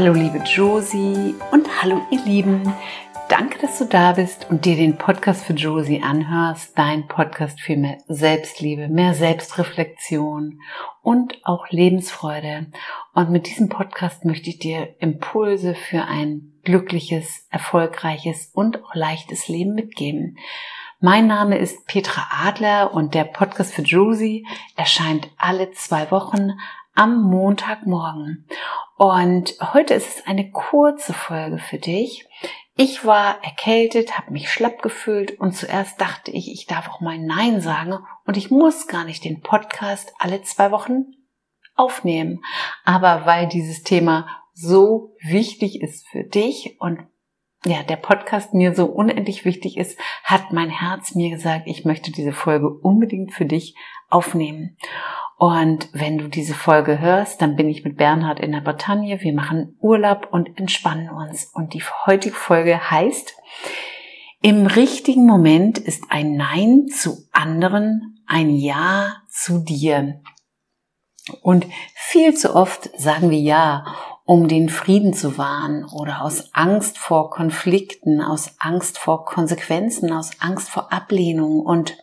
Josie und hallo ihr Lieben. Danke, dass du da bist und dir den Podcast für Josie anhörst. Dein Podcast für mehr Selbstliebe, mehr Selbstreflexion und auch Lebensfreude. Und mit diesem Podcast möchte ich dir Impulse für ein glückliches, erfolgreiches und auch leichtes Leben mitgeben. Mein Name ist Petra Adler und der Podcast für Josie erscheint alle zwei Wochen am Montagmorgen. Und heute ist es eine kurze Folge für dich. Ich war erkältet, habe mich schlapp gefühlt und zuerst dachte ich, ich darf auch mal Nein sagen und ich muss gar nicht den Podcast alle zwei Wochen aufnehmen. Aber weil dieses Thema so wichtig ist für dich und ja, der Podcast mir so unendlich wichtig ist, hat mein Herz mir gesagt, ich möchte diese Folge unbedingt für dich aufnehmen. Und wenn du diese Folge hörst, dann bin ich mit Bernhard in der Bretagne. Wir machen Urlaub und entspannen uns. Und die heutige Folge heißt, im richtigen Moment ist ein Nein zu anderen ein Ja zu dir. Und viel zu oft sagen wir Ja um den Frieden zu wahren oder aus Angst vor Konflikten, aus Angst vor Konsequenzen, aus Angst vor Ablehnung. Und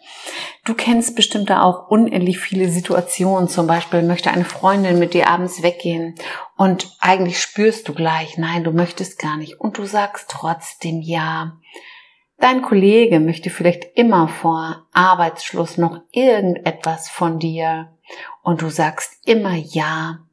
du kennst bestimmt da auch unendlich viele Situationen. Zum Beispiel möchte eine Freundin mit dir abends weggehen und eigentlich spürst du gleich, nein, du möchtest gar nicht. Und du sagst trotzdem ja. Dein Kollege möchte vielleicht immer vor Arbeitsschluss noch irgendetwas von dir und du sagst immer ja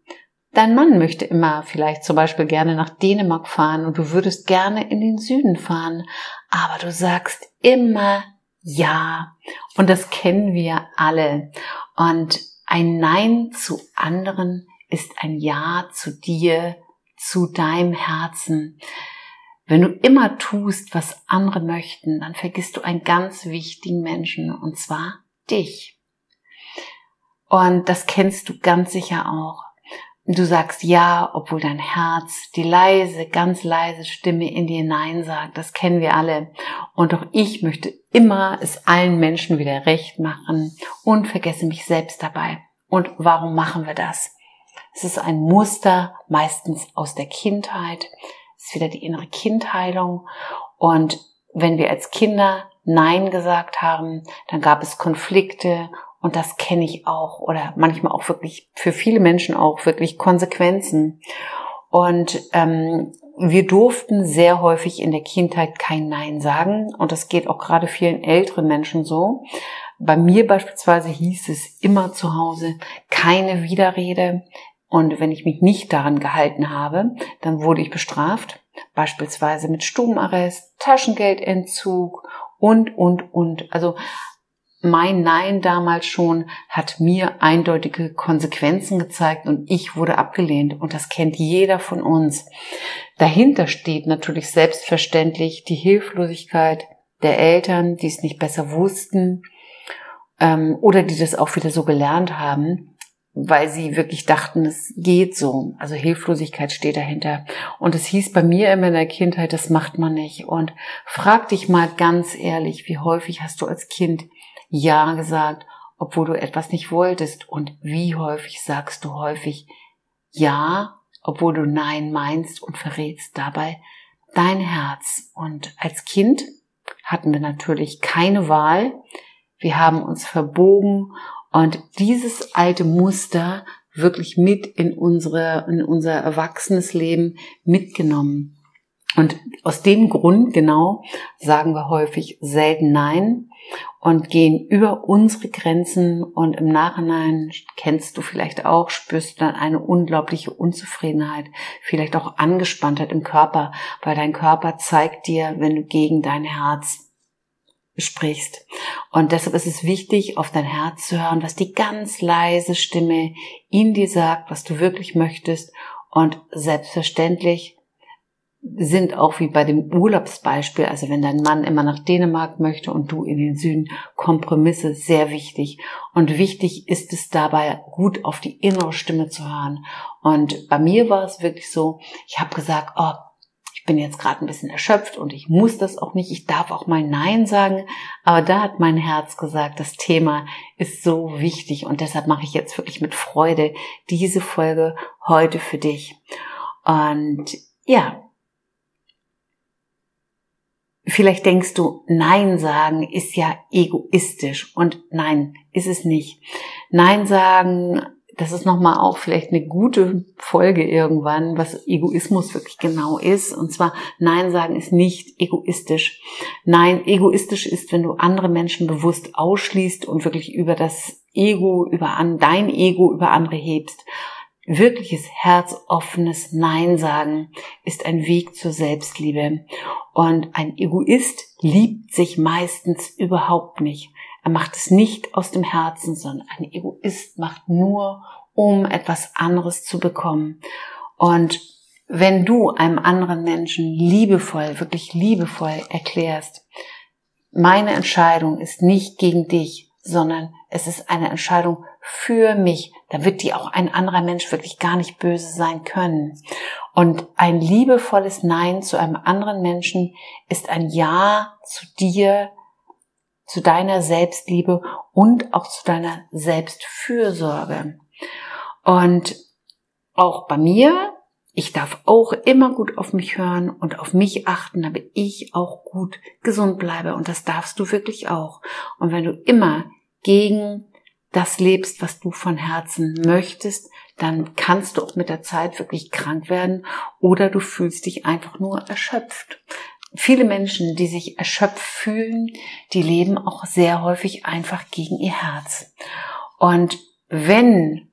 Dein Mann möchte immer vielleicht zum Beispiel gerne nach Dänemark fahren und du würdest gerne in den Süden fahren, aber du sagst immer ja. Und das kennen wir alle. Und ein Nein zu anderen ist ein Ja zu dir, zu deinem Herzen. Wenn du immer tust, was andere möchten, dann vergisst du einen ganz wichtigen Menschen, und zwar dich. Und das kennst du ganz sicher auch. Du sagst ja, obwohl dein Herz die leise, ganz leise Stimme in dir Nein sagt. Das kennen wir alle. Und auch ich möchte immer es allen Menschen wieder recht machen und vergesse mich selbst dabei. Und warum machen wir das? Es ist ein Muster, meistens aus der Kindheit. Es ist wieder die innere Kindheilung. Und wenn wir als Kinder Nein gesagt haben, dann gab es Konflikte und das kenne ich auch oder manchmal auch wirklich für viele Menschen auch wirklich Konsequenzen. Und ähm, wir durften sehr häufig in der Kindheit kein Nein sagen und das geht auch gerade vielen älteren Menschen so. Bei mir beispielsweise hieß es immer zu Hause keine Widerrede und wenn ich mich nicht daran gehalten habe, dann wurde ich bestraft, beispielsweise mit Stubenarrest, Taschengeldentzug und, und, und. Also mein Nein damals schon hat mir eindeutige Konsequenzen gezeigt und ich wurde abgelehnt und das kennt jeder von uns. Dahinter steht natürlich selbstverständlich die Hilflosigkeit der Eltern, die es nicht besser wussten ähm, oder die das auch wieder so gelernt haben, weil sie wirklich dachten, es geht so. Also Hilflosigkeit steht dahinter. Und es hieß bei mir immer in der Kindheit, das macht man nicht. Und frag dich mal ganz ehrlich, wie häufig hast du als Kind ja gesagt, obwohl du etwas nicht wolltest? Und wie häufig sagst du häufig Ja, obwohl du Nein meinst und verrätst dabei dein Herz? Und als Kind hatten wir natürlich keine Wahl. Wir haben uns verbogen und dieses alte Muster wirklich mit in unsere, in unser erwachsenes Leben mitgenommen. Und aus dem Grund genau sagen wir häufig selten Nein und gehen über unsere Grenzen und im Nachhinein kennst du vielleicht auch, spürst du dann eine unglaubliche Unzufriedenheit, vielleicht auch Angespanntheit im Körper, weil dein Körper zeigt dir, wenn du gegen dein Herz sprichst. Und deshalb ist es wichtig, auf dein Herz zu hören, was die ganz leise Stimme in dir sagt, was du wirklich möchtest und selbstverständlich sind auch wie bei dem Urlaubsbeispiel, also wenn dein Mann immer nach Dänemark möchte und du in den Süden, Kompromisse sehr wichtig. Und wichtig ist es dabei, gut auf die innere Stimme zu hören. Und bei mir war es wirklich so, ich habe gesagt, oh, ich bin jetzt gerade ein bisschen erschöpft und ich muss das auch nicht, ich darf auch mal Nein sagen. Aber da hat mein Herz gesagt, das Thema ist so wichtig und deshalb mache ich jetzt wirklich mit Freude diese Folge heute für dich. Und ja, Vielleicht denkst du, Nein sagen ist ja egoistisch und nein, ist es nicht. Nein sagen das ist nochmal auch vielleicht eine gute Folge irgendwann, was Egoismus wirklich genau ist. Und zwar, Nein sagen ist nicht egoistisch. Nein, egoistisch ist, wenn du andere Menschen bewusst ausschließt und wirklich über das Ego, über an, dein Ego über andere hebst. Wirkliches herzoffenes Nein sagen ist ein Weg zur Selbstliebe. Und ein Egoist liebt sich meistens überhaupt nicht. Er macht es nicht aus dem Herzen, sondern ein Egoist macht nur, um etwas anderes zu bekommen. Und wenn du einem anderen Menschen liebevoll, wirklich liebevoll erklärst, meine Entscheidung ist nicht gegen dich, sondern es ist eine Entscheidung für mich, dann wird die auch ein anderer Mensch wirklich gar nicht böse sein können. Und ein liebevolles Nein zu einem anderen Menschen ist ein Ja zu dir, zu deiner Selbstliebe und auch zu deiner Selbstfürsorge. Und auch bei mir, ich darf auch immer gut auf mich hören und auf mich achten, damit ich auch gut gesund bleibe. Und das darfst du wirklich auch. Und wenn du immer gegen das lebst, was du von Herzen möchtest, dann kannst du auch mit der Zeit wirklich krank werden oder du fühlst dich einfach nur erschöpft viele Menschen, die sich erschöpft fühlen, die leben auch sehr häufig einfach gegen ihr Herz. Und wenn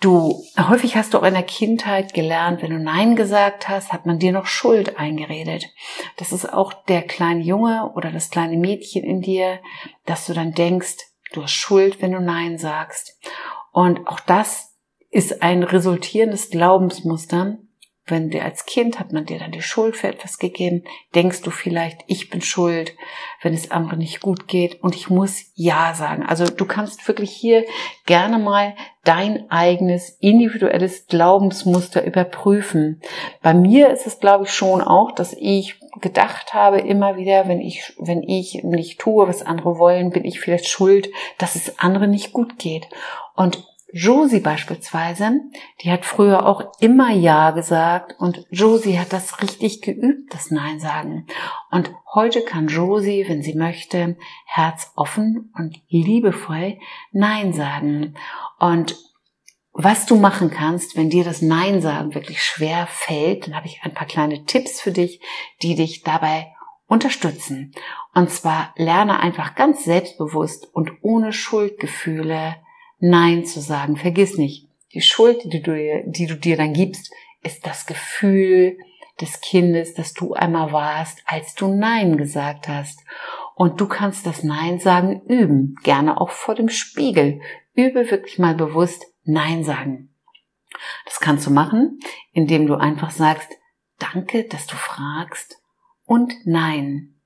du, häufig hast du auch in der Kindheit gelernt, wenn du Nein gesagt hast, hat man dir noch Schuld eingeredet. Das ist auch der kleine Junge oder das kleine Mädchen in dir, dass du dann denkst, du hast Schuld, wenn du Nein sagst. Und auch das ist ein resultierendes Glaubensmuster, wenn dir als Kind hat man dir dann die Schuld für etwas gegeben, denkst du vielleicht, ich bin schuld, wenn es anderen nicht gut geht und ich muss Ja sagen. Also du kannst wirklich hier gerne mal dein eigenes individuelles Glaubensmuster überprüfen. Bei mir ist es glaube ich schon auch, dass ich gedacht habe immer wieder, wenn ich, wenn ich nicht tue, was andere wollen, bin ich vielleicht schuld, dass es anderen nicht gut geht. Und Josie beispielsweise, die hat früher auch immer Ja gesagt und Josie hat das richtig geübt, das Nein sagen. Und heute kann Josie, wenn sie möchte, herzoffen und liebevoll Nein sagen. Und was du machen kannst, wenn dir das Nein sagen wirklich schwer fällt, dann habe ich ein paar kleine Tipps für dich, die dich dabei unterstützen. Und zwar lerne einfach ganz selbstbewusst und ohne Schuldgefühle Nein zu sagen. Vergiss nicht, die Schuld, die du, dir, die du dir dann gibst, ist das Gefühl des Kindes, das du einmal warst, als du Nein gesagt hast. Und du kannst das Nein sagen üben, gerne auch vor dem Spiegel. Übe wirklich mal bewusst Nein sagen. Das kannst du machen, indem du einfach sagst, danke, dass du fragst und Nein.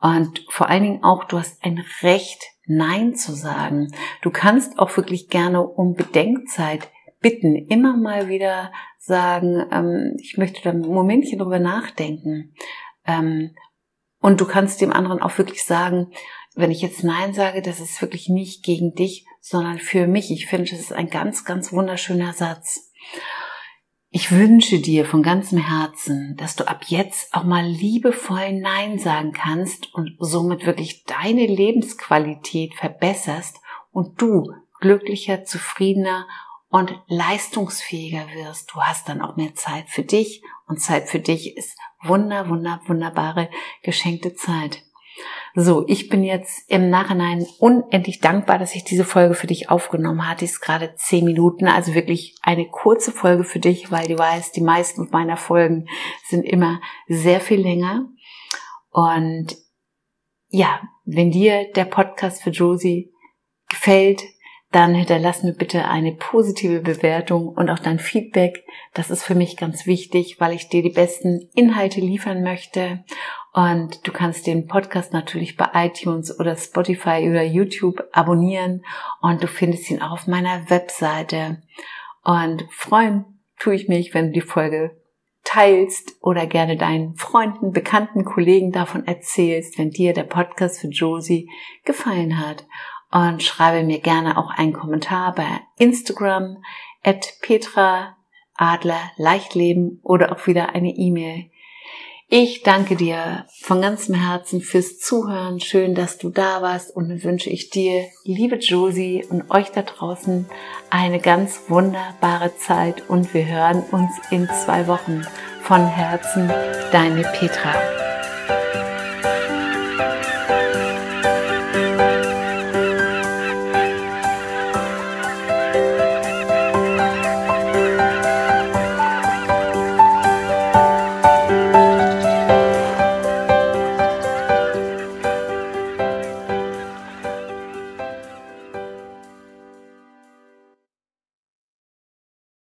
Und vor allen Dingen auch, du hast ein Recht, Nein zu sagen. Du kannst auch wirklich gerne um Bedenkzeit bitten, immer mal wieder sagen, ähm, ich möchte da ein Momentchen drüber nachdenken. Ähm, und du kannst dem anderen auch wirklich sagen, wenn ich jetzt Nein sage, das ist wirklich nicht gegen dich, sondern für mich. Ich finde, das ist ein ganz, ganz wunderschöner Satz. Ich wünsche dir von ganzem Herzen, dass du ab jetzt auch mal liebevoll Nein sagen kannst und somit wirklich deine Lebensqualität verbesserst und du glücklicher, zufriedener und leistungsfähiger wirst. Du hast dann auch mehr Zeit für dich und Zeit für dich ist wunder, wunder, wunderbare geschenkte Zeit. So, ich bin jetzt im Nachhinein unendlich dankbar, dass ich diese Folge für dich aufgenommen hatte. ist gerade zehn Minuten, also wirklich eine kurze Folge für dich, weil du weißt, die meisten meiner Folgen sind immer sehr viel länger. Und ja, wenn dir der Podcast für Josie gefällt, dann hinterlass mir bitte eine positive Bewertung und auch dein Feedback. Das ist für mich ganz wichtig, weil ich dir die besten Inhalte liefern möchte. Und du kannst den Podcast natürlich bei iTunes oder Spotify oder YouTube abonnieren und du findest ihn auch auf meiner Webseite. Und freuen tue ich mich, wenn du die Folge teilst oder gerne deinen Freunden, Bekannten, Kollegen davon erzählst, wenn dir der Podcast für Josie gefallen hat und schreibe mir gerne auch einen Kommentar bei Instagram at Petra Adler leicht leben oder auch wieder eine E-Mail. Ich danke dir von ganzem Herzen fürs Zuhören. Schön, dass du da warst und wünsche ich dir, liebe Josie und euch da draußen, eine ganz wunderbare Zeit und wir hören uns in zwei Wochen. Von Herzen, deine Petra.